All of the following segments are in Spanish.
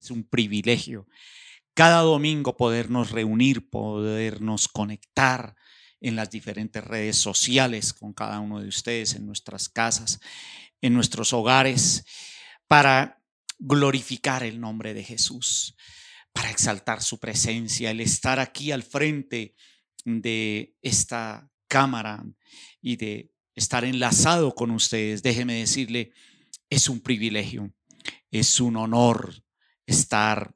Es un privilegio cada domingo podernos reunir, podernos conectar en las diferentes redes sociales con cada uno de ustedes, en nuestras casas, en nuestros hogares, para glorificar el nombre de Jesús, para exaltar su presencia, el estar aquí al frente de esta cámara y de estar enlazado con ustedes. Déjeme decirle, es un privilegio, es un honor estar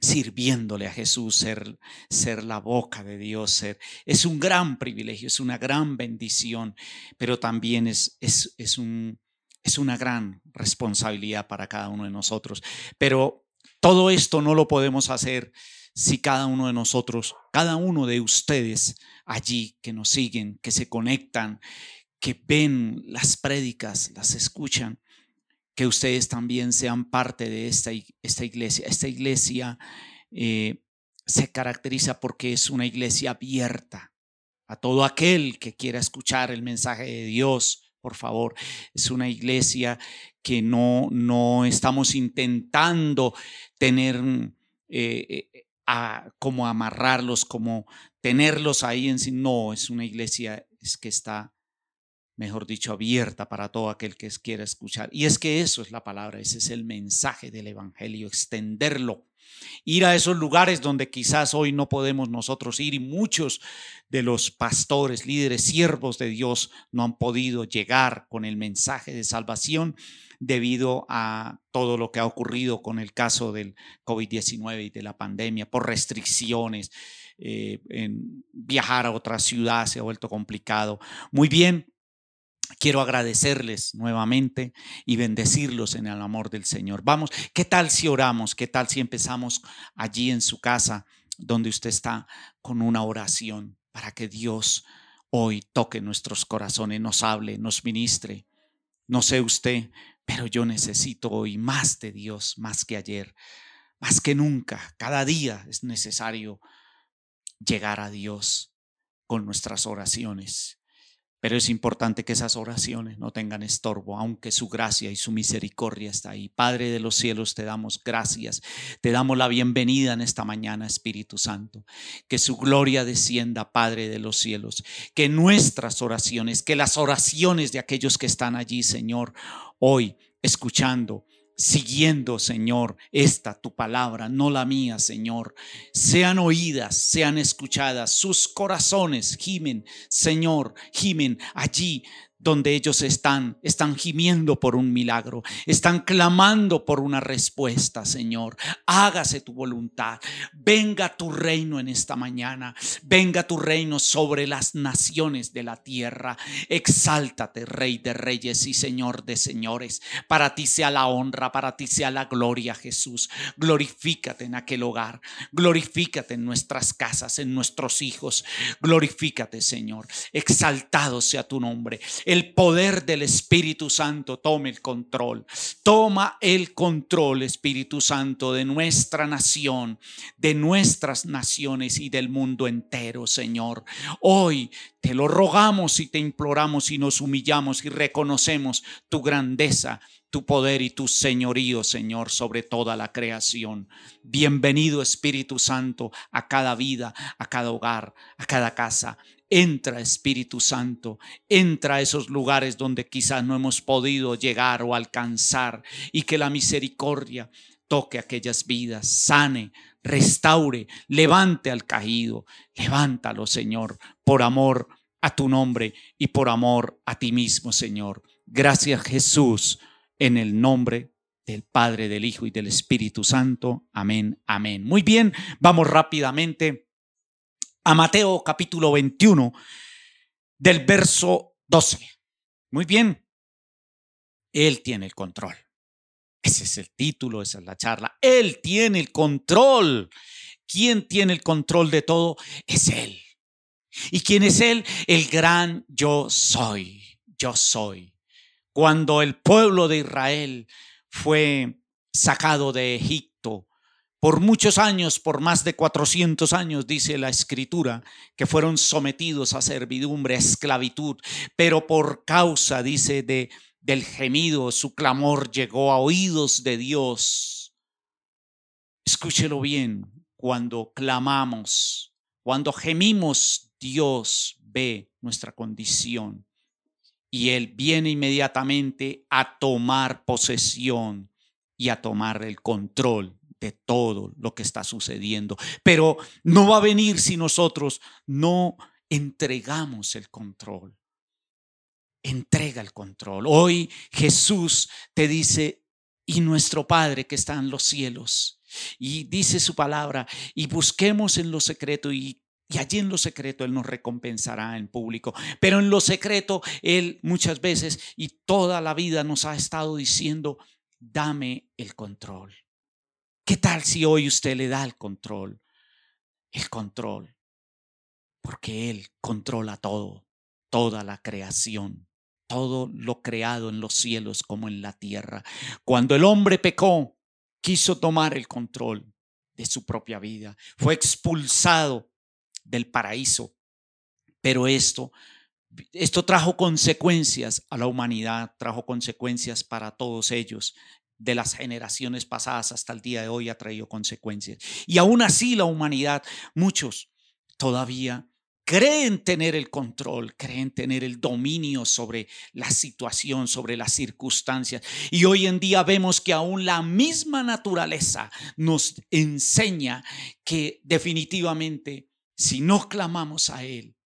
sirviéndole a Jesús, ser, ser la boca de Dios, ser, es un gran privilegio, es una gran bendición, pero también es, es, es, un, es una gran responsabilidad para cada uno de nosotros. Pero todo esto no lo podemos hacer si cada uno de nosotros, cada uno de ustedes allí que nos siguen, que se conectan, que ven las prédicas, las escuchan, que ustedes también sean parte de esta, esta iglesia. Esta iglesia eh, se caracteriza porque es una iglesia abierta a todo aquel que quiera escuchar el mensaje de Dios. Por favor, es una iglesia que no, no estamos intentando tener eh, eh, como amarrarlos, como tenerlos ahí en sí. No, es una iglesia es que está mejor dicho, abierta para todo aquel que quiera escuchar. Y es que eso es la palabra, ese es el mensaje del Evangelio, extenderlo. Ir a esos lugares donde quizás hoy no podemos nosotros ir y muchos de los pastores, líderes, siervos de Dios no han podido llegar con el mensaje de salvación debido a todo lo que ha ocurrido con el caso del COVID-19 y de la pandemia, por restricciones, eh, en viajar a otra ciudad se ha vuelto complicado. Muy bien, Quiero agradecerles nuevamente y bendecirlos en el amor del Señor. Vamos, ¿qué tal si oramos? ¿Qué tal si empezamos allí en su casa, donde usted está, con una oración para que Dios hoy toque nuestros corazones, nos hable, nos ministre? No sé usted, pero yo necesito hoy más de Dios, más que ayer, más que nunca. Cada día es necesario llegar a Dios con nuestras oraciones. Pero es importante que esas oraciones no tengan estorbo, aunque su gracia y su misericordia está ahí. Padre de los cielos, te damos gracias. Te damos la bienvenida en esta mañana, Espíritu Santo. Que su gloria descienda, Padre de los cielos. Que nuestras oraciones, que las oraciones de aquellos que están allí, Señor, hoy escuchando, siguiendo, Señor, esta tu palabra, no la mía, Señor. Sean oídas, sean escuchadas, sus corazones gimen, Señor, gimen allí donde ellos están, están gimiendo por un milagro, están clamando por una respuesta, Señor. Hágase tu voluntad. Venga tu reino en esta mañana. Venga tu reino sobre las naciones de la tierra. Exáltate, Rey de reyes y Señor de señores. Para ti sea la honra, para ti sea la gloria, Jesús. Glorifícate en aquel hogar. Glorifícate en nuestras casas, en nuestros hijos. Glorifícate, Señor. Exaltado sea tu nombre poder del Espíritu Santo tome el control. Toma el control, Espíritu Santo, de nuestra nación, de nuestras naciones y del mundo entero, Señor. Hoy te lo rogamos y te imploramos y nos humillamos y reconocemos tu grandeza tu poder y tu señorío, Señor, sobre toda la creación. Bienvenido Espíritu Santo a cada vida, a cada hogar, a cada casa. Entra Espíritu Santo, entra a esos lugares donde quizás no hemos podido llegar o alcanzar y que la misericordia toque aquellas vidas, sane, restaure, levante al caído, levántalo Señor, por amor a tu nombre y por amor a ti mismo Señor. Gracias Jesús, en el nombre del Padre, del Hijo y del Espíritu Santo. Amén, amén. Muy bien, vamos rápidamente a Mateo capítulo 21 del verso 12. Muy bien, Él tiene el control. Ese es el título, esa es la charla. Él tiene el control. ¿Quién tiene el control de todo? Es Él. ¿Y quién es Él? El gran yo soy. Yo soy. Cuando el pueblo de Israel fue sacado de Egipto, por muchos años, por más de 400 años, dice la escritura, que fueron sometidos a servidumbre, a esclavitud, pero por causa, dice, de, del gemido, su clamor llegó a oídos de Dios. Escúchelo bien, cuando clamamos, cuando gemimos, Dios ve nuestra condición y Él viene inmediatamente a tomar posesión y a tomar el control de todo lo que está sucediendo. Pero no va a venir si nosotros no entregamos el control. Entrega el control. Hoy Jesús te dice, y nuestro Padre que está en los cielos, y dice su palabra, y busquemos en lo secreto y y allí en lo secreto Él nos recompensará en público. Pero en lo secreto Él muchas veces y toda la vida nos ha estado diciendo, dame el control. ¿Qué tal si hoy usted le da el control? El control. Porque Él controla todo, toda la creación, todo lo creado en los cielos como en la tierra. Cuando el hombre pecó, quiso tomar el control de su propia vida. Fue expulsado del paraíso. Pero esto, esto trajo consecuencias a la humanidad, trajo consecuencias para todos ellos de las generaciones pasadas hasta el día de hoy ha traído consecuencias. Y aún así la humanidad, muchos todavía creen tener el control, creen tener el dominio sobre la situación, sobre las circunstancias. Y hoy en día vemos que aún la misma naturaleza nos enseña que definitivamente si no clamamos a Él,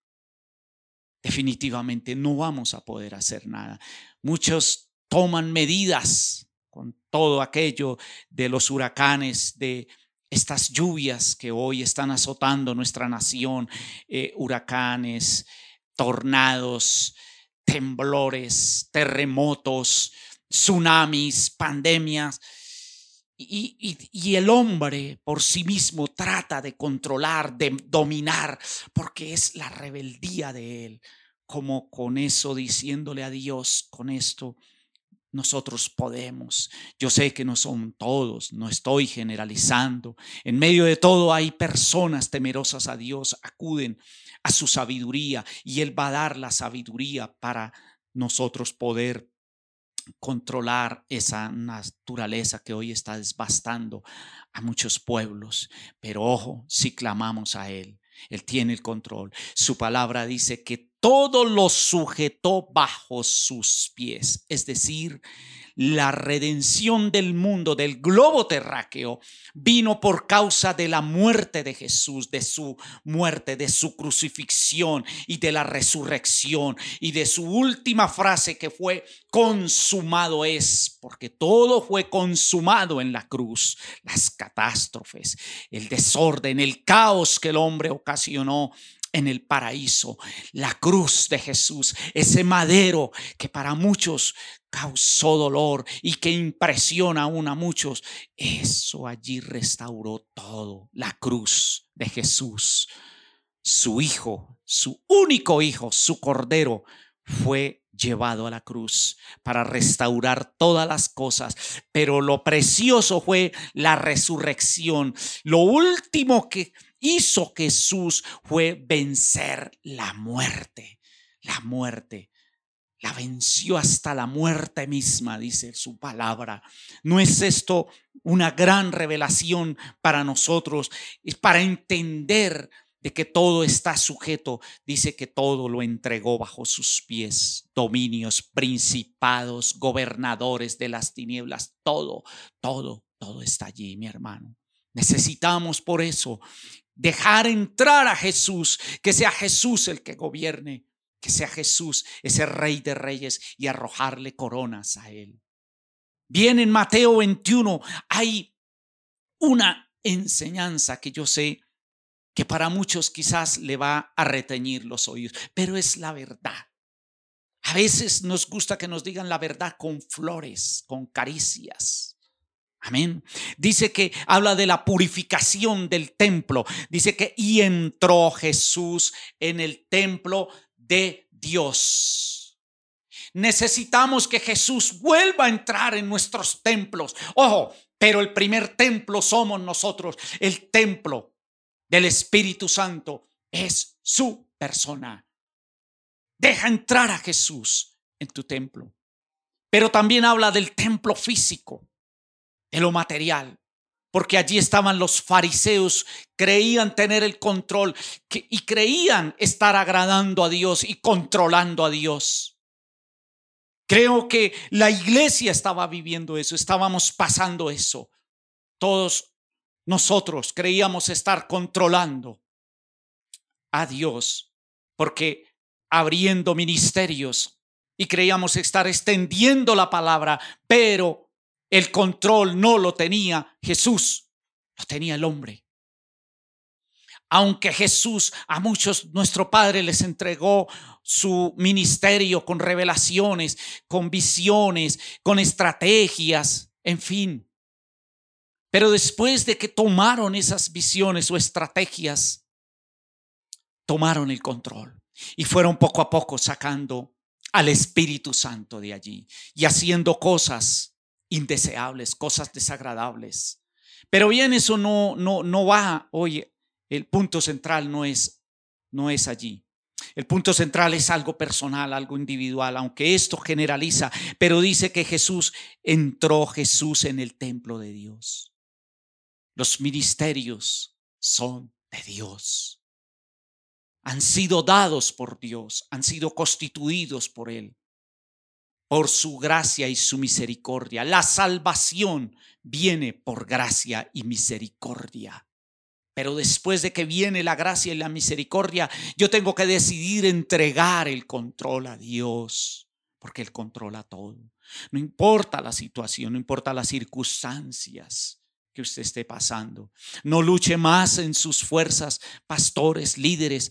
definitivamente no vamos a poder hacer nada. Muchos toman medidas con todo aquello de los huracanes, de estas lluvias que hoy están azotando nuestra nación, eh, huracanes, tornados, temblores, terremotos, tsunamis, pandemias. Y, el hombre por sí mismo trata de controlar, de dominar, porque es la rebeldía de él. Como con eso diciéndole a Dios, con esto nosotros podemos. Yo sé que no son todos, no estoy generalizando. En medio de todo hay personas temerosas a Dios, acuden a su sabiduría y Él va a dar la sabiduría para nosotros poder controlar esa naturaleza que hoy está desbastando a muchos pueblos. Pero ojo, si clamamos a Él, Él tiene el control. Su palabra dice que todo lo sujetó bajo sus pies, es decir, la redención del mundo, del globo terráqueo, vino por causa de la muerte de Jesús, de su muerte, de su crucifixión y de la resurrección. Y de su última frase que fue consumado es, porque todo fue consumado en la cruz, las catástrofes, el desorden, el caos que el hombre ocasionó en el paraíso, la cruz de Jesús, ese madero que para muchos causó dolor y que impresiona aún a muchos, eso allí restauró todo, la cruz de Jesús. Su hijo, su único hijo, su cordero, fue llevado a la cruz para restaurar todas las cosas. Pero lo precioso fue la resurrección. Lo último que hizo Jesús fue vencer la muerte. La muerte. La venció hasta la muerte misma, dice su palabra. ¿No es esto una gran revelación para nosotros? Es para entender de que todo está sujeto. Dice que todo lo entregó bajo sus pies. Dominios, principados, gobernadores de las tinieblas. Todo, todo, todo está allí, mi hermano. Necesitamos por eso dejar entrar a Jesús, que sea Jesús el que gobierne, que sea Jesús ese rey de reyes y arrojarle coronas a él. Bien, en Mateo 21 hay una enseñanza que yo sé que para muchos quizás le va a reteñir los oídos, pero es la verdad. A veces nos gusta que nos digan la verdad con flores, con caricias. Amén. Dice que habla de la purificación del templo. Dice que y entró Jesús en el templo de Dios. Necesitamos que Jesús vuelva a entrar en nuestros templos. Ojo, Pero el primer templo somos nosotros. El templo del Espíritu Santo es su persona. Deja entrar a Jesús en tu templo. Pero también habla del templo físico, de lo material porque allí estaban los fariseos, creían tener el control y creían estar agradando a Dios y controlando a Dios. Creo que la iglesia estaba viviendo eso, estábamos pasando eso. Todos nosotros creíamos estar controlando a Dios, porque abriendo ministerios y creíamos estar extendiendo la palabra, pero el control no lo tenía Jesús, lo tenía el hombre. Aunque Jesús a muchos, nuestro Padre les entregó su ministerio con revelaciones, con visiones, con estrategias, en fin. Pero después de que tomaron esas visiones o estrategias, tomaron el control y fueron poco a poco sacando al Espíritu Santo de allí y haciendo cosas indeseables, cosas desagradables. Pero bien, eso no, no, no va, oye, el punto central no es, no es allí. El punto central es algo personal, algo individual, aunque esto generaliza, pero dice que Jesús entró Jesús en el templo de Dios. Los ministerios son de Dios. Han sido dados por Dios, han sido constituidos por Él por su gracia y su misericordia. La salvación viene por gracia y misericordia. Pero después de que viene la gracia y la misericordia, yo tengo que decidir entregar el control a Dios, porque Él controla todo. No importa la situación, no importa las circunstancias que usted esté pasando. No luche más en sus fuerzas, pastores, líderes,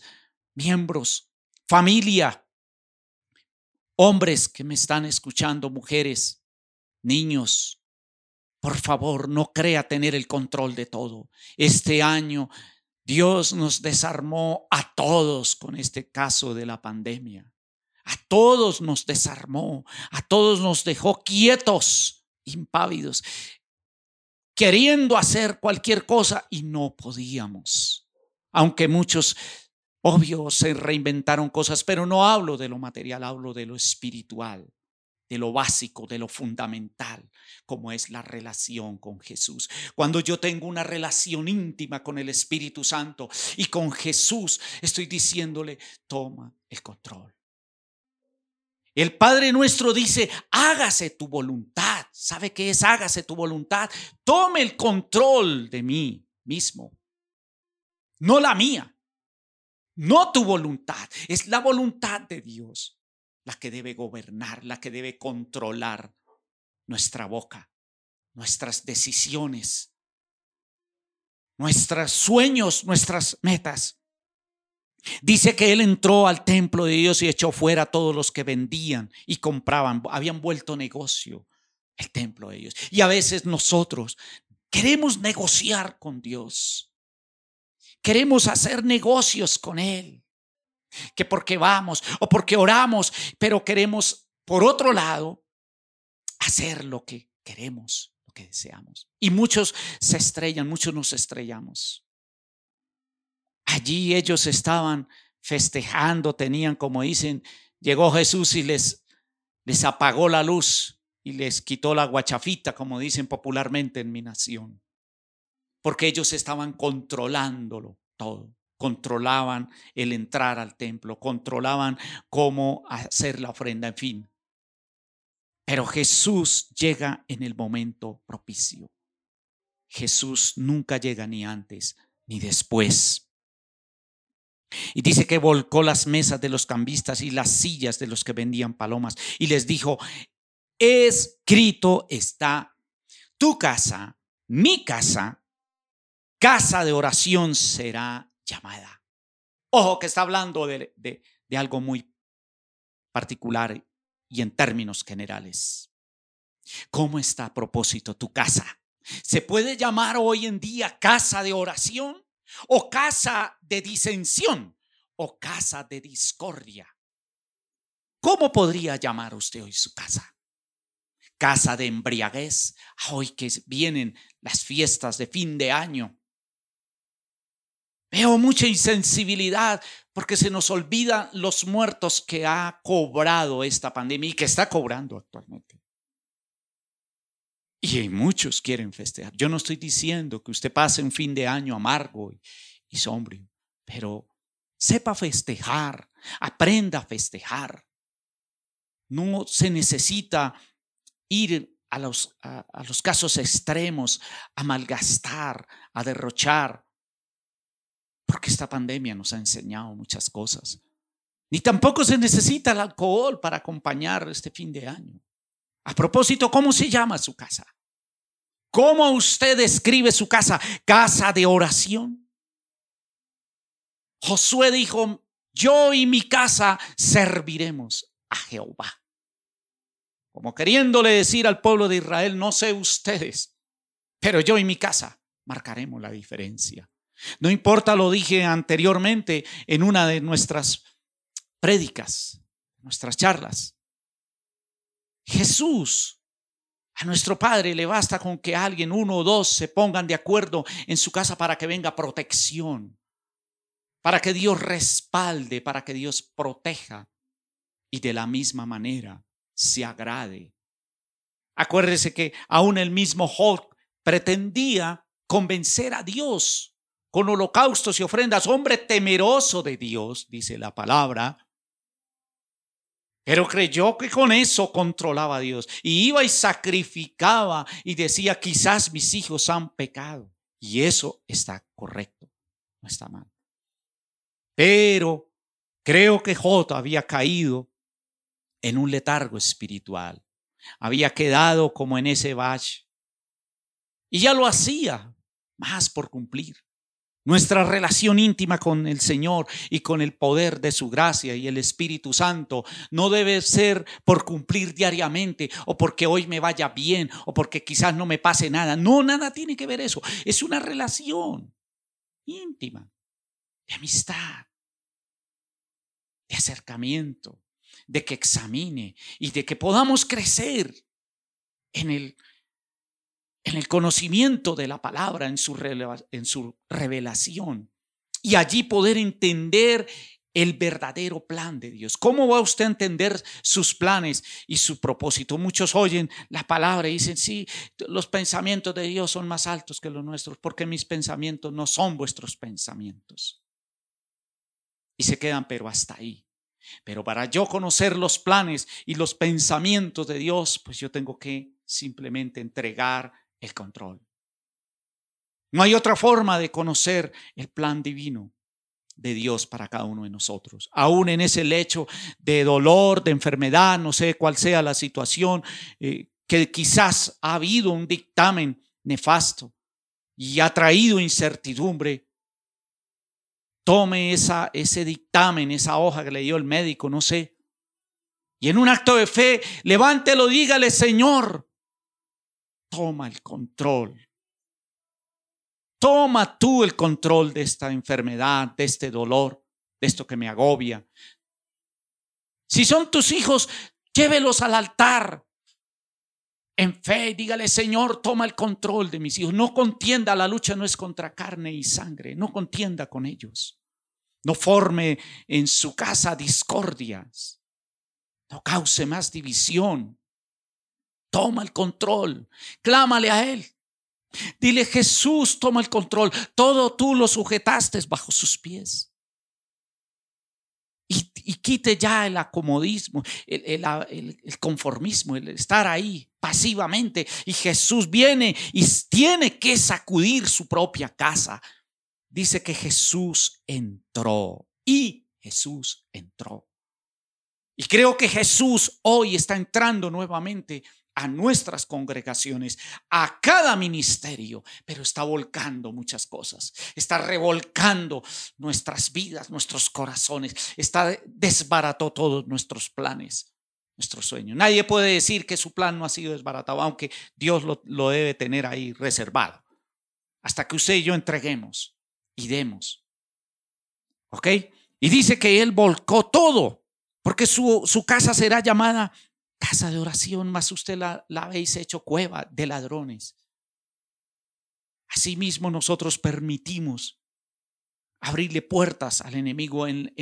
miembros, familia. Hombres que me están escuchando, mujeres, niños, por favor, no crea tener el control de todo. Este año Dios nos desarmó a todos con este caso de la pandemia. A todos nos desarmó, a todos nos dejó quietos, impávidos, queriendo hacer cualquier cosa y no podíamos. Aunque muchos Obvio, se reinventaron cosas, pero no hablo de lo material, hablo de lo espiritual, de lo básico, de lo fundamental, como es la relación con Jesús. Cuando yo tengo una relación íntima con el Espíritu Santo y con Jesús, estoy diciéndole, toma el control. El Padre nuestro dice, hágase tu voluntad. ¿Sabe qué es? Hágase tu voluntad. Tome el control de mí mismo, no la mía no tu voluntad, es la voluntad de Dios la que debe gobernar, la que debe controlar nuestra boca, nuestras decisiones, nuestros sueños, nuestras metas. Dice que él entró al templo de Dios y echó fuera a todos los que vendían y compraban, habían vuelto negocio el templo de Dios. Y a veces nosotros queremos negociar con Dios. Queremos hacer negocios con Él. Que porque vamos o porque oramos, pero queremos, por otro lado, hacer lo que queremos, lo que deseamos. Y muchos se estrellan, muchos nos estrellamos. Allí ellos estaban festejando, tenían, como dicen, llegó Jesús y les, les apagó la luz y les quitó la guachafita, como dicen popularmente en mi nación porque ellos estaban controlándolo todo. Controlaban el entrar al templo, controlaban cómo hacer la ofrenda, en fin. Pero Jesús llega en el momento propicio. Jesús nunca llega ni antes ni después. Y dice que volcó las mesas de los cambistas y las sillas de los que vendían palomas y les dijo, escrito está, tu casa, mi casa, casa de oración será llamada. Ojo que está hablando de, de, algo muy particular y en términos generales. ¿Cómo está a propósito tu casa? ¿Se puede llamar hoy en día casa de oración o casa de disensión o casa de discordia? ¿Cómo podría llamar usted hoy su casa? casa de embriaguez. Hoy que vienen las fiestas de fin de año. Veo mucha insensibilidad porque se nos olvidan los muertos que ha cobrado esta pandemia y que está cobrando actualmente. Y muchos quieren festejar. Yo no estoy diciendo que usted pase un fin de año amargo y, sombrío, pero sepa festejar, aprenda a festejar. No se necesita ir a los, a los casos extremos, a malgastar, a derrochar, porque esta pandemia nos ha enseñado muchas cosas. Ni tampoco se necesita el alcohol para acompañar este fin de año. A propósito, ¿cómo se llama su casa? ¿Cómo usted describe su casa? Casa de oración. Josué dijo, yo y mi casa serviremos a Jehová. Como queriéndole decir al pueblo de Israel, no sé ustedes, pero yo y mi casa marcaremos la diferencia. No importa, lo dije anteriormente en una de nuestras prédicas, nuestras charlas. Jesús, a nuestro Padre le basta con que alguien, uno o dos, se pongan de acuerdo en su casa para que venga protección, para que Dios respalde, para que Dios proteja y de la misma manera se agrade. Acuérdese que aún el mismo Hulk pretendía convencer a Dios con holocaustos y ofrendas, hombre temeroso de Dios, dice la palabra, pero creyó que con eso controlaba a Dios. Y iba y sacrificaba y decía, quizás mis hijos han pecado. Y eso está correcto, no está mal. Pero creo que J había caído en un letargo espiritual. Había quedado como en ese valle. Y ya lo hacía, más por cumplir. Nuestra relación íntima con el Señor y con el poder de su gracia y el Espíritu Santo no debe ser por cumplir diariamente o porque hoy me vaya bien o porque quizás no me pase nada. No, nada tiene que ver eso. Es una relación íntima, de amistad, de acercamiento, de que examine y de que podamos crecer en el en el conocimiento de la palabra, en su, revelación. Y allí poder entender el verdadero plan de Dios. ¿Cómo va usted a entender sus planes y su propósito? Muchos oyen la palabra y dicen, sí, los pensamientos de Dios son más altos que los nuestros, porque mis pensamientos no son vuestros pensamientos. Y se quedan, pero hasta ahí. Pero para yo conocer los planes y los pensamientos de Dios, pues yo tengo que simplemente entregar el control. No hay otra forma de conocer el plan divino de Dios para cada uno de nosotros. Aún en ese lecho de dolor, de enfermedad, no sé cuál sea la situación, eh, que quizás ha habido un dictamen nefasto y ha traído incertidumbre. Tome esa, ese dictamen, esa hoja que le dio el médico, no sé. Y en un acto de fe, levántelo, dígale, Señor, toma el control. Toma tú el control de esta enfermedad, de este dolor, de esto que me agobia. Si son tus hijos, llévelos al altar. En fe, dígale, Señor, toma el control de mis hijos. No contienda, la lucha no es contra carne y sangre. No contienda con ellos. No forme en su casa discordias. No cause más división. Toma el control. Clámale a Él. Dile, Jesús, toma el control. Todo tú lo sujetaste bajo sus pies. Y, quite ya el acomodismo, el, conformismo, el estar ahí pasivamente. Y Jesús viene y tiene que sacudir su propia casa. Dice que Jesús entró y Jesús entró. Y creo que Jesús hoy está entrando nuevamente a nuestras congregaciones, a cada ministerio, pero está volcando muchas cosas, está revolcando nuestras vidas, nuestros corazones, está desbarató todos nuestros planes, nuestros sueños. Nadie puede decir que su plan no ha sido desbaratado, aunque Dios lo, debe tener ahí reservado, hasta que usted y yo entreguemos y demos. ¿Ok? Y dice que Él volcó todo, porque su, su casa será llamada casa de oración, más usted la, habéis hecho cueva de ladrones. Asimismo nosotros permitimos abrirle puertas al enemigo en,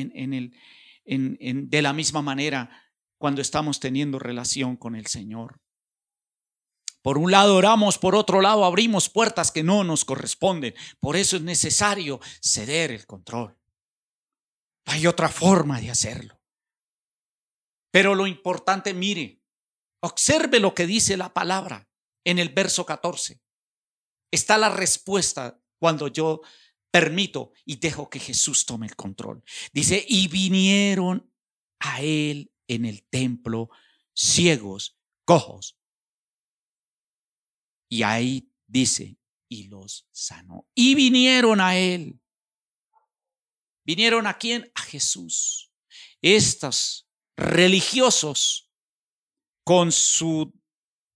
de la misma manera cuando estamos teniendo relación con el Señor. Por un lado oramos, por otro lado abrimos puertas que no nos corresponden. Por eso es necesario ceder el control. Hay otra forma de hacerlo. Pero lo importante, mire, observe lo que dice la palabra en el verso 14. Está la respuesta cuando yo permito y dejo que Jesús tome el control. Dice, y vinieron a él en el templo ciegos, cojos. Y ahí dice, y los sanó. Y vinieron a él. ¿Vinieron a quién? A Jesús. Estos religiosos, con sus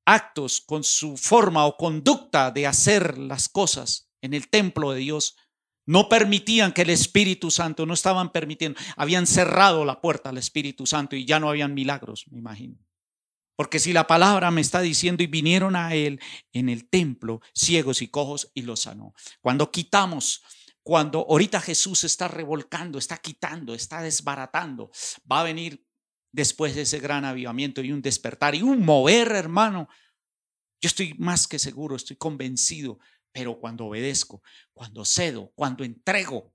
actos, con su forma o conducta de hacer las cosas en el templo de Dios, no permitían que el Espíritu Santo, no estaban permitiendo, habían cerrado la puerta al Espíritu Santo y ya no habían milagros, me imagino. Porque si la palabra me está diciendo y vinieron a él en el templo ciegos y cojos y los sanó. Cuando quitamos cuando ahorita Jesús está revolcando, está quitando, está desbaratando, va a venir después de ese gran avivamiento y un despertar y un mover, hermano. Yo estoy más que seguro, estoy convencido, pero cuando obedezco, cuando cedo, cuando entrego,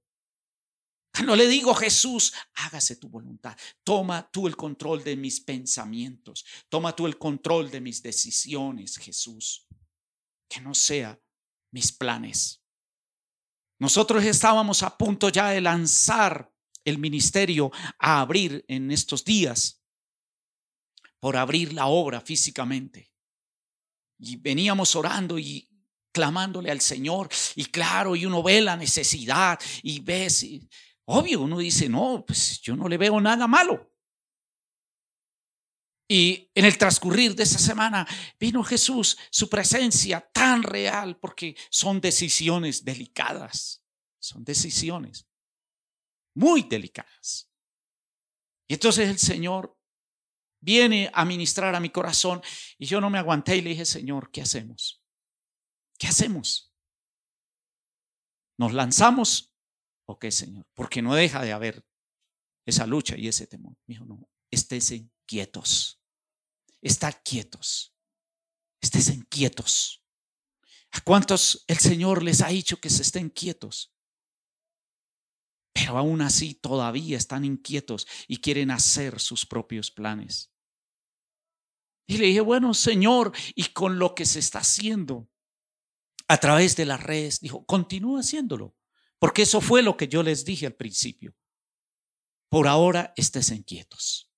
cuando le digo Jesús, hágase tu voluntad, toma tú el control de mis pensamientos, toma tú el control de mis decisiones, Jesús, que no sea mis planes, nosotros estábamos a punto ya de lanzar el ministerio a abrir en estos días, por abrir la obra físicamente. Y veníamos orando y clamándole al Señor. Y claro, y uno ve la necesidad y ve, obvio, uno dice, no, pues yo no le veo nada malo. Y en el transcurrir de esa semana vino Jesús, su presencia tan real, porque son decisiones delicadas, son decisiones muy delicadas. Y entonces el Señor viene a ministrar a mi corazón y yo no me aguanté y le dije, Señor, ¿qué hacemos? ¿Qué hacemos? ¿Nos lanzamos o qué, Señor? Porque no deja de haber esa lucha y ese temor. Me dijo, no, estése quietos. Estar quietos. Estén quietos. ¿A cuántos el Señor les ha dicho que se estén quietos? Pero aún así todavía están inquietos y quieren hacer sus propios planes. Y le dije, bueno, Señor, y con lo que se está haciendo a través de las redes, dijo, continúa haciéndolo, porque eso fue lo que yo les dije al principio. Por ahora estés inquietos.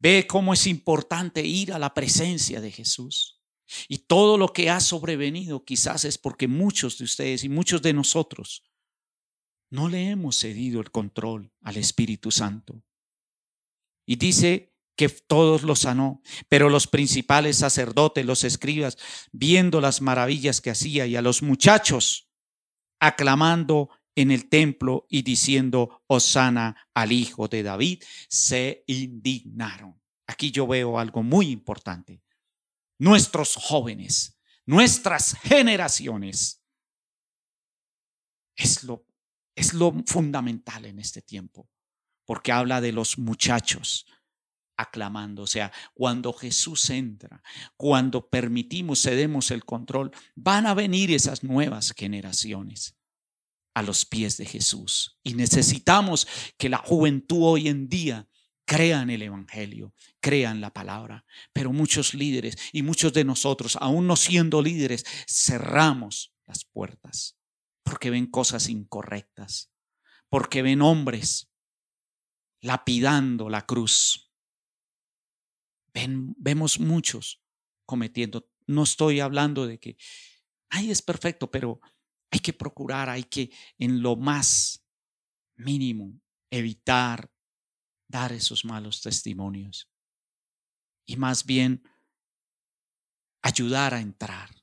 Ve cómo es importante ir a la presencia de Jesús. Y todo lo que ha sobrevenido quizás es porque muchos de ustedes y muchos de nosotros no le hemos cedido el control al Espíritu Santo. Y dice que todos los sanó, pero los principales sacerdotes, los escribas, viendo las maravillas que hacía y a los muchachos aclamando en el templo y diciendo, Osana al hijo de David, se indignaron. Aquí yo veo algo muy importante. Nuestros jóvenes, nuestras generaciones, es lo, es lo fundamental en este tiempo, porque habla de los muchachos, aclamando. O sea, cuando Jesús entra, cuando permitimos, cedemos el control, van a venir esas nuevas generaciones a los pies de Jesús. Y necesitamos que la juventud hoy en día crea en el Evangelio, crea en la palabra. Pero muchos líderes y muchos de nosotros, aún no siendo líderes, cerramos las puertas porque ven cosas incorrectas, porque ven hombres lapidando la cruz. Ven, vemos muchos cometiendo. No estoy hablando de que, ay, es perfecto, pero hay que procurar, hay que en lo más mínimo evitar dar esos malos testimonios y más bien ayudar a entrar.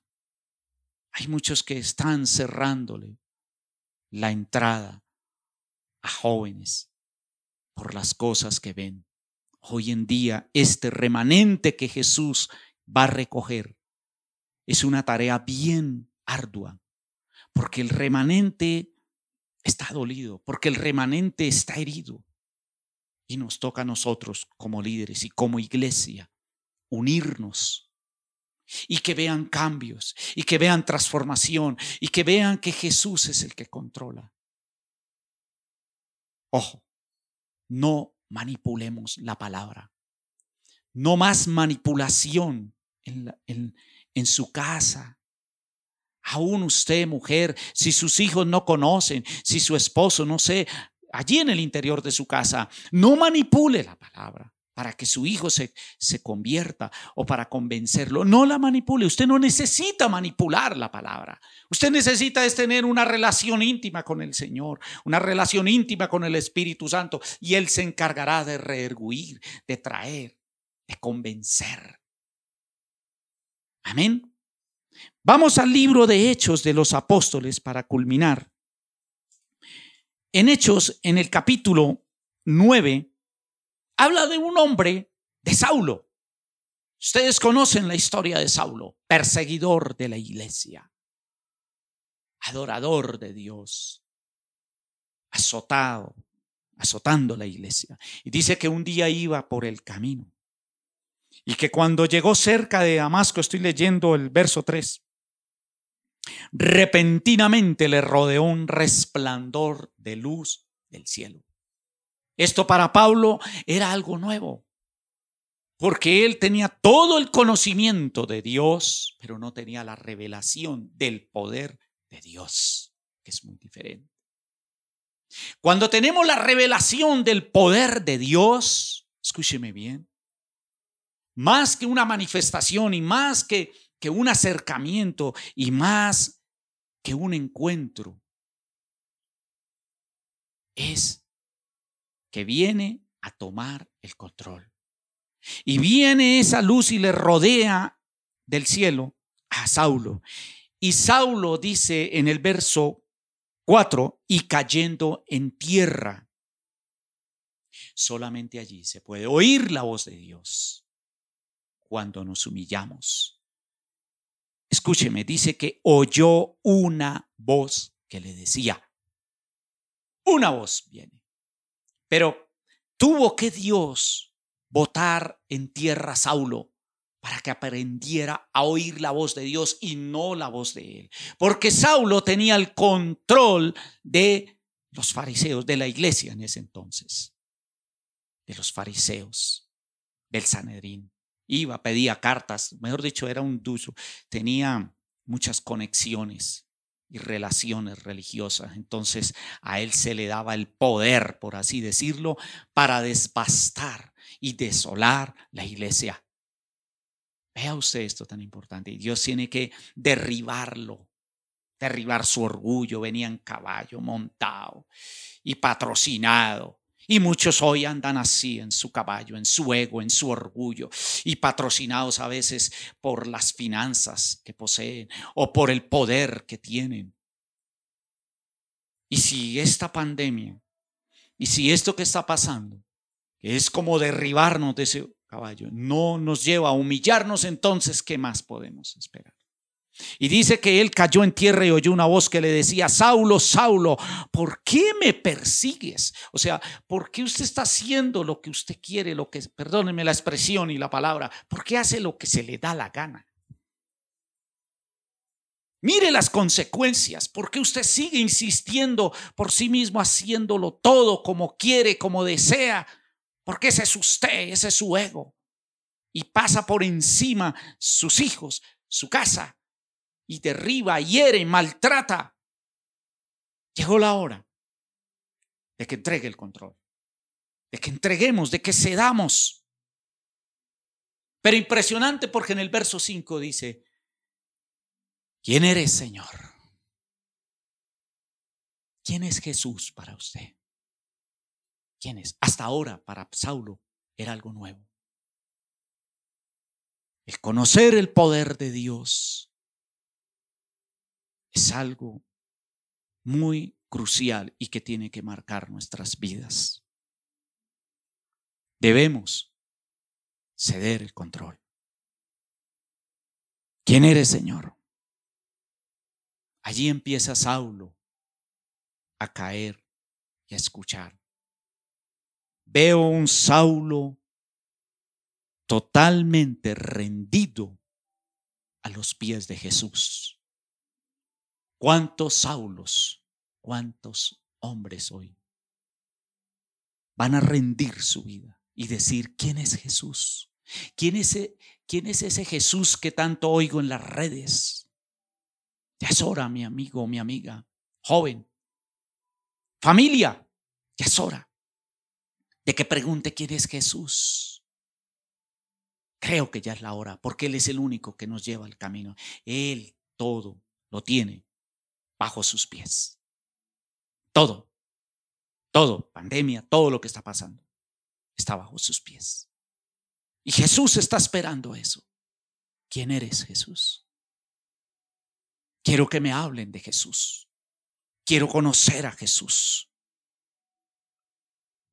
Hay muchos que están cerrándole la entrada a jóvenes por las cosas que ven. Hoy en día, este remanente que Jesús va a recoger es una tarea bien ardua, porque el remanente está dolido, porque el remanente está herido. Y nos toca a nosotros como líderes y como iglesia unirnos y que vean cambios y que vean transformación y que vean que Jesús es el que controla. Ojo, no manipulemos la palabra. No más manipulación en, en su casa. Aún usted, mujer, si sus hijos no conocen, si su esposo, no sé, allí en el interior de su casa, no manipule la palabra para que su hijo se, se convierta o para convencerlo. No la manipule. Usted no necesita manipular la palabra. Usted necesita es tener una relación íntima con el Señor, una relación íntima con el Espíritu Santo y Él se encargará de reerguir, de traer, de convencer. Amén. Vamos al libro de Hechos de los Apóstoles para culminar. En Hechos, en el capítulo 9, habla de un hombre, de Saulo. Ustedes conocen la historia de Saulo, perseguidor de la iglesia, adorador de Dios, azotado, azotando la iglesia. Y dice que un día iba por el camino y que cuando llegó cerca de Damasco, estoy leyendo el verso 3, repentinamente le rodeó un resplandor de luz del cielo. Esto para Pablo era algo nuevo, porque él tenía todo el conocimiento de Dios, pero no tenía la revelación del poder de Dios, que es muy diferente. Cuando tenemos la revelación del poder de Dios, escúcheme bien, más que una manifestación y más que, que un acercamiento y más que un encuentro, es que viene a tomar el control. Y viene esa luz y le rodea del cielo a Saulo. Y Saulo dice en el verso 4, y cayendo en tierra. Solamente allí se puede oír la voz de Dios cuando nos humillamos. Escúcheme, dice que oyó una voz que le decía, una voz viene. Pero tuvo que Dios botar en tierra a Saulo para que aprendiera a oír la voz de Dios y no la voz de él. Porque Saulo tenía el control de los fariseos, de la iglesia en ese entonces, de los fariseos, del Sanedrín. Iba, pedía cartas, mejor dicho, era un duso, tenía muchas conexiones y relaciones religiosas. Entonces a él se le daba el poder, por así decirlo, para desbastar y desolar la iglesia. Vea usted esto tan importante. Dios tiene que derribarlo, derribar su orgullo. Venía en caballo montado y patrocinado y muchos hoy andan así en su caballo, en su ego, en su orgullo y patrocinados a veces por las finanzas que poseen o por el poder que tienen. Y si esta pandemia y si esto que está pasando, que es como derribarnos de ese caballo, no nos lleva a humillarnos, entonces, ¿qué más podemos esperar? Y dice que él cayó en tierra y oyó una voz que le decía, Saulo, Saulo, ¿por qué me persigues? O sea, ¿por qué usted está haciendo lo que usted quiere, lo que, perdóneme la expresión y la palabra, ¿por qué hace lo que se le da la gana? Mire las consecuencias, ¿por qué usted sigue insistiendo por sí mismo haciéndolo todo como quiere, como desea? Porque ese es usted, ese es su ego. Y pasa por encima sus hijos, su casa, y derriba, hiere, maltrata. Llegó la hora de que entregue el control, de que entreguemos, de que cedamos. Pero impresionante porque en el verso 5 dice, ¿quién eres, Señor? ¿Quién es Jesús para usted? ¿Quién es? Hasta ahora para Saulo era algo nuevo. El conocer el poder de Dios, es algo muy crucial y que tiene que marcar nuestras vidas. Debemos ceder el control. ¿Quién eres, Señor? Allí empieza Saulo a caer y a escuchar. Veo un Saulo totalmente rendido a los pies de Jesús. ¿Cuántos Saulos, cuántos hombres hoy van a rendir su vida y decir, ¿quién es Jesús? ¿Quién es, e, quién es ese Jesús que tanto oigo en las redes? Ya es hora, mi amigo, mi amiga, joven, familia, ya es hora de que pregunte quién es Jesús. Creo que ya es la hora, porque Él es el único que nos lleva al camino. Él todo lo tiene bajo sus pies. Todo, todo, pandemia, todo lo que está pasando, está bajo sus pies. Y Jesús está esperando eso. ¿Quién eres Jesús? Quiero que me hablen de Jesús. Quiero conocer a Jesús.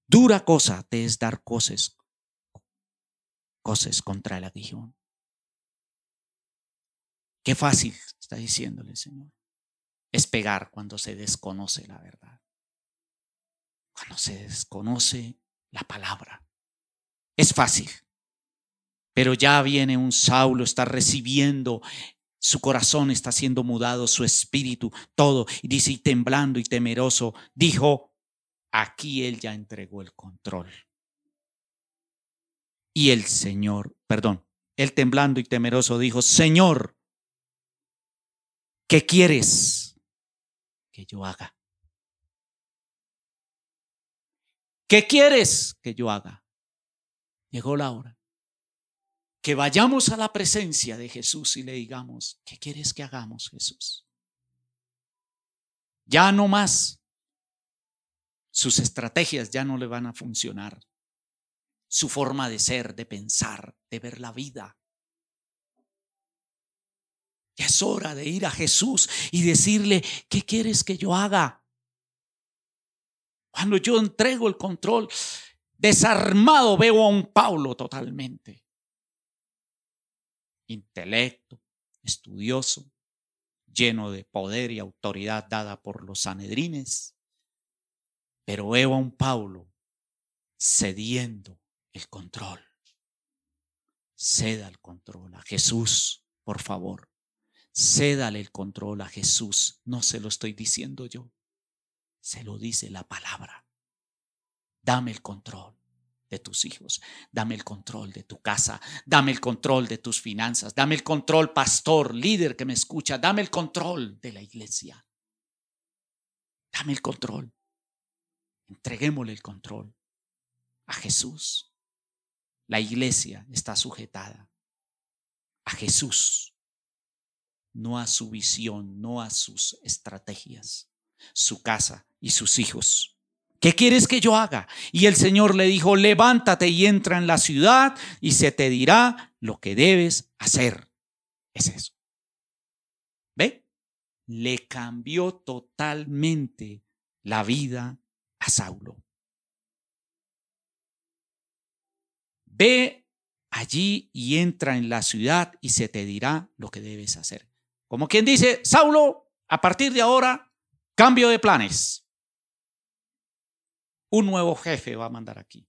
Dura cosa te es dar cosas, cosas contra el aguijón. Qué fácil, está diciéndole Señor, es pegar cuando se desconoce la verdad. Cuando se desconoce la palabra. Es fácil. Pero ya viene un Saulo, está recibiendo su corazón está siendo mudado, su espíritu, todo. Y dice, y temblando y temeroso, dijo, aquí él ya entregó el control. Y el Señor, perdón, él temblando y temeroso dijo, Señor, ¿qué quieres que yo haga? ¿Qué quieres que yo haga? Llegó la hora que vayamos a la presencia de Jesús y le digamos, ¿qué quieres que hagamos, Jesús? Ya no más. Sus estrategias ya no le van a funcionar. Su forma de ser, de pensar, de ver la vida. Ya es hora de ir a Jesús y decirle, ¿qué quieres que yo haga? Cuando yo entrego el control, desarmado veo a un Pablo totalmente intelecto, estudioso, lleno de poder y autoridad dada por los sanedrines. Pero veo a un Pablo cediendo el control. Ceda el control a Jesús, por favor. Cédale el control a Jesús. No se lo estoy diciendo yo. Se lo dice la palabra. Dame el control de tus hijos, dame el control de tu casa, dame el control de tus finanzas, dame el control, pastor, líder que me escucha, dame el control de la iglesia. Dame el control. Entreguémosle el control a Jesús. La iglesia está sujetada a Jesús, no a su visión, no a sus estrategias, su casa y sus hijos. ¿Qué quieres que yo haga? Y el Señor le dijo, levántate y entra en la ciudad y se te dirá lo que debes hacer. Es eso. ¿Ve? Le cambió totalmente la vida a Saulo. Ve allí y entra en la ciudad y se te dirá lo que debes hacer. Como quien dice, Saulo, a partir de ahora, cambio de planes. Un nuevo jefe va a mandar aquí.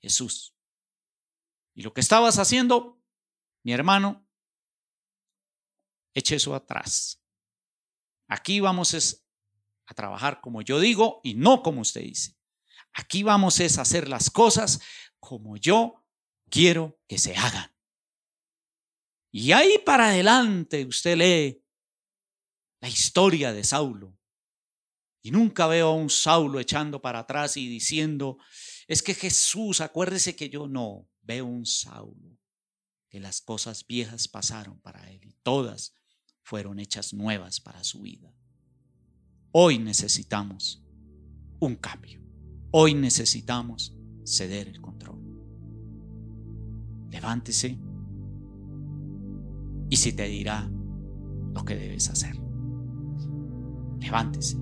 Jesús. Y lo que estabas haciendo, mi hermano, eche eso atrás. Aquí vamos es a trabajar como yo digo y no como usted dice. Aquí vamos es a hacer las cosas como yo quiero que se hagan. Y ahí para adelante usted lee la historia de Saulo. Y nunca veo a un Saulo echando para atrás y diciendo, es que Jesús, acuérdese que yo no, veo un Saulo, que las cosas viejas pasaron para él y todas fueron hechas nuevas para su vida. Hoy necesitamos un cambio. Hoy necesitamos ceder el control. Levántese y si te dirá lo que debes hacer. Levántese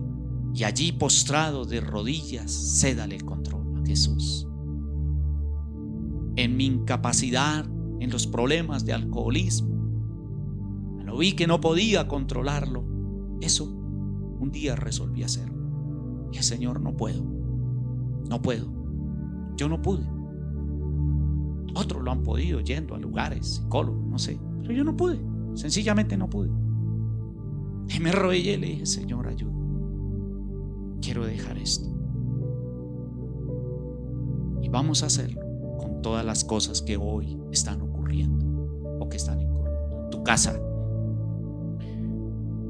y allí postrado de rodillas, cédale el control a Jesús. en mi incapacidad, en los problemas de alcoholismo. Lo vi que no podía controlarlo. Eso un día resolví hacer. Y Señor, no puedo. No puedo. Yo no pude. Otros lo han podido yendo a lugares, psicólogos, no sé. Pero yo no pude. Sencillamente no pude. Y me arrodillé y le dije, Señor, ayuda. Quiero dejar esto. Y vamos a hacerlo con todas las cosas que hoy están ocurriendo o que están ocurriendo en tu casa.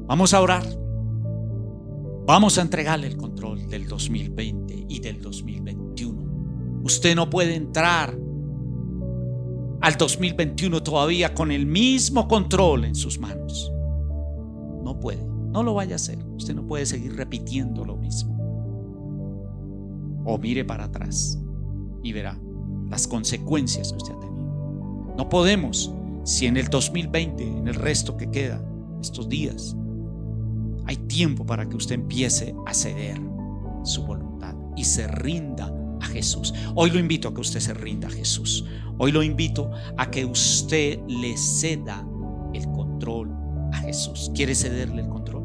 Vamos a orar. Vamos a entregarle el control del 2020 y del 2021. Usted no puede entrar al 2021 todavía con el mismo control en sus manos. No puede, no lo vaya a hacer. Usted no puede seguir repitiendo lo mismo. O mire para atrás y verá las consecuencias que usted ha tenido. No podemos, si en el 2020, en el resto que queda, estos días, hay tiempo para que usted empiece a ceder su voluntad y se rinda a Jesús. Hoy lo invito a que usted se rinda a Jesús. Hoy lo invito a que usted le ceda el control a Jesús. ¿Quiere cederle el control?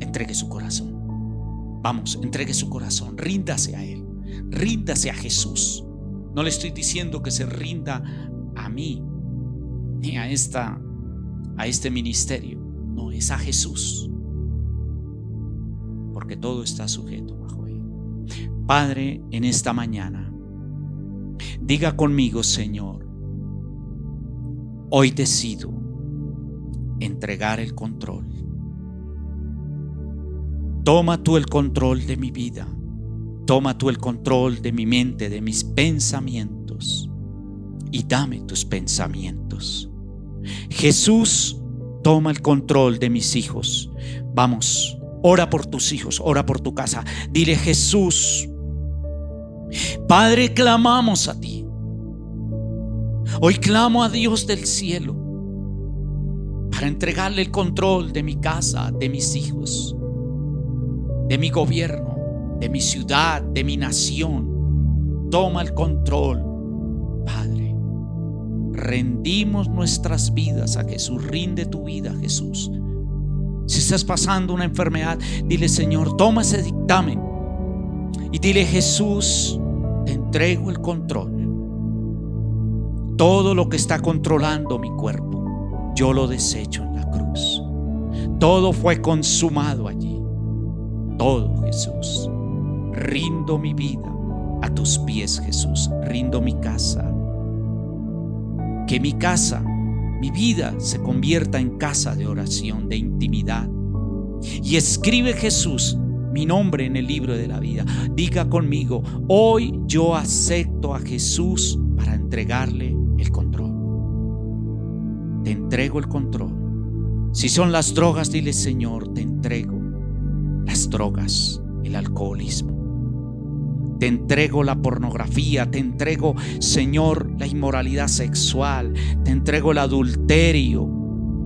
Entregue su corazón. Vamos, entregue su corazón. Ríndase a Él. Ríndase a Jesús. No le estoy diciendo que se rinda a mí ni a esta a este ministerio. No, es a Jesús. Porque todo está sujeto. Padre, en esta mañana, diga conmigo, Señor, hoy decido entregar el control. Toma tú el control de mi vida Toma tú el control de mi mente, de mis pensamientos y dame tus pensamientos. Jesús, toma el control de mis hijos. Vamos, ora por tus hijos, ora por tu casa. Dile Jesús, Padre, clamamos a ti. Hoy clamo a Dios del cielo para entregarle el control de mi casa, de mis hijos, de mi gobierno de mi ciudad, de mi nación. Toma el control, Padre. Rendimos nuestras vidas a Jesús. Rinde tu vida, Jesús. Si estás pasando una enfermedad, dile, Señor, toma ese dictamen. Y dile, Jesús, te entrego el control. Todo lo que está controlando mi cuerpo, yo lo desecho en la cruz. Todo fue consumado allí. Todo, Jesús. Rindo mi vida a tus pies, Jesús. Rindo mi casa. Que mi casa, mi vida se convierta en casa de oración, de intimidad. Y escribe Jesús mi nombre en el libro de la vida. Diga conmigo, hoy yo acepto a Jesús para entregarle el control. Te entrego el control. Si son las drogas, dile Señor, te entrego las drogas, el alcoholismo te entrego la pornografía, te entrego, Señor, la inmoralidad sexual, te entrego el adulterio,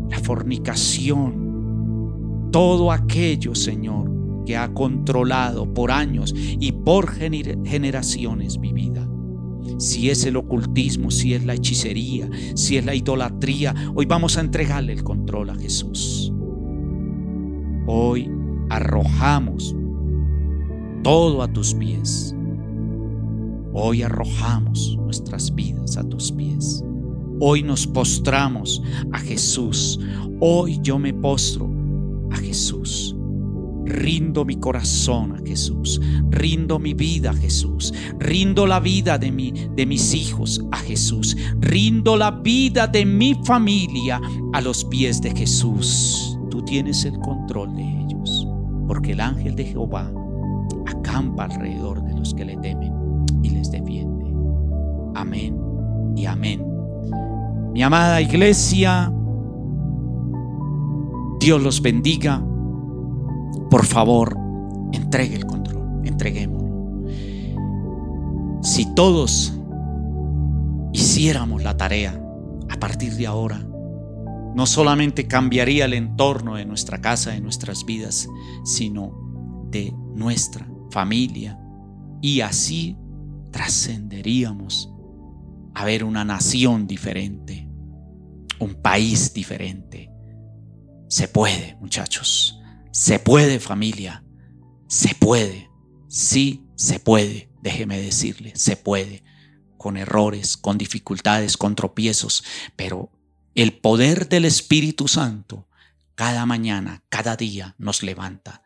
la fornicación, todo aquello, Señor, que ha controlado por años y por generaciones mi vida. Si es el ocultismo, si es la hechicería, si es la idolatría, hoy vamos a entregarle el control a Jesús. Hoy arrojamos todo a tus pies. Hoy arrojamos nuestras vidas a tus pies. Hoy nos postramos a Jesús. Hoy yo me postro a Jesús. Rindo mi corazón a Jesús. Rindo mi vida a Jesús. Rindo la vida de, mi, de mis hijos a Jesús. Rindo la vida de mi familia a los pies de Jesús. Tú tienes el control de ellos. Porque el ángel de Jehová acampa alrededor de los que le temen y les defiende. Amén y amén. Mi amada iglesia, Dios los bendiga. Por favor, entregue el control, entreguémoslo. Si todos hiciéramos la tarea a partir de ahora, no solamente cambiaría el entorno de nuestra casa, de nuestras vidas, sino de nuestra familia. Y así trascenderíamos a ver una nación diferente, un país diferente. Se puede, muchachos. Se puede, familia. Se puede. Sí, se puede. Déjeme decirle, se puede. Con errores, con dificultades, con tropiezos. Pero el poder del Espíritu Santo cada mañana, cada día nos levanta.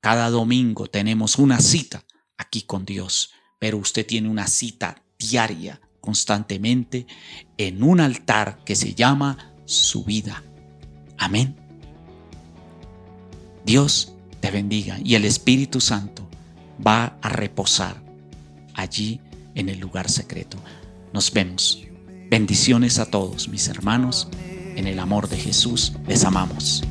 Cada domingo tenemos una cita aquí con Dios. Pero usted tiene una cita diaria, constantemente, en un altar que se llama su vida. Amén. Dios te bendiga y el Espíritu Santo va a reposar allí en el lugar secreto. Nos vemos. Bendiciones a todos mis hermanos. En el amor de Jesús les amamos.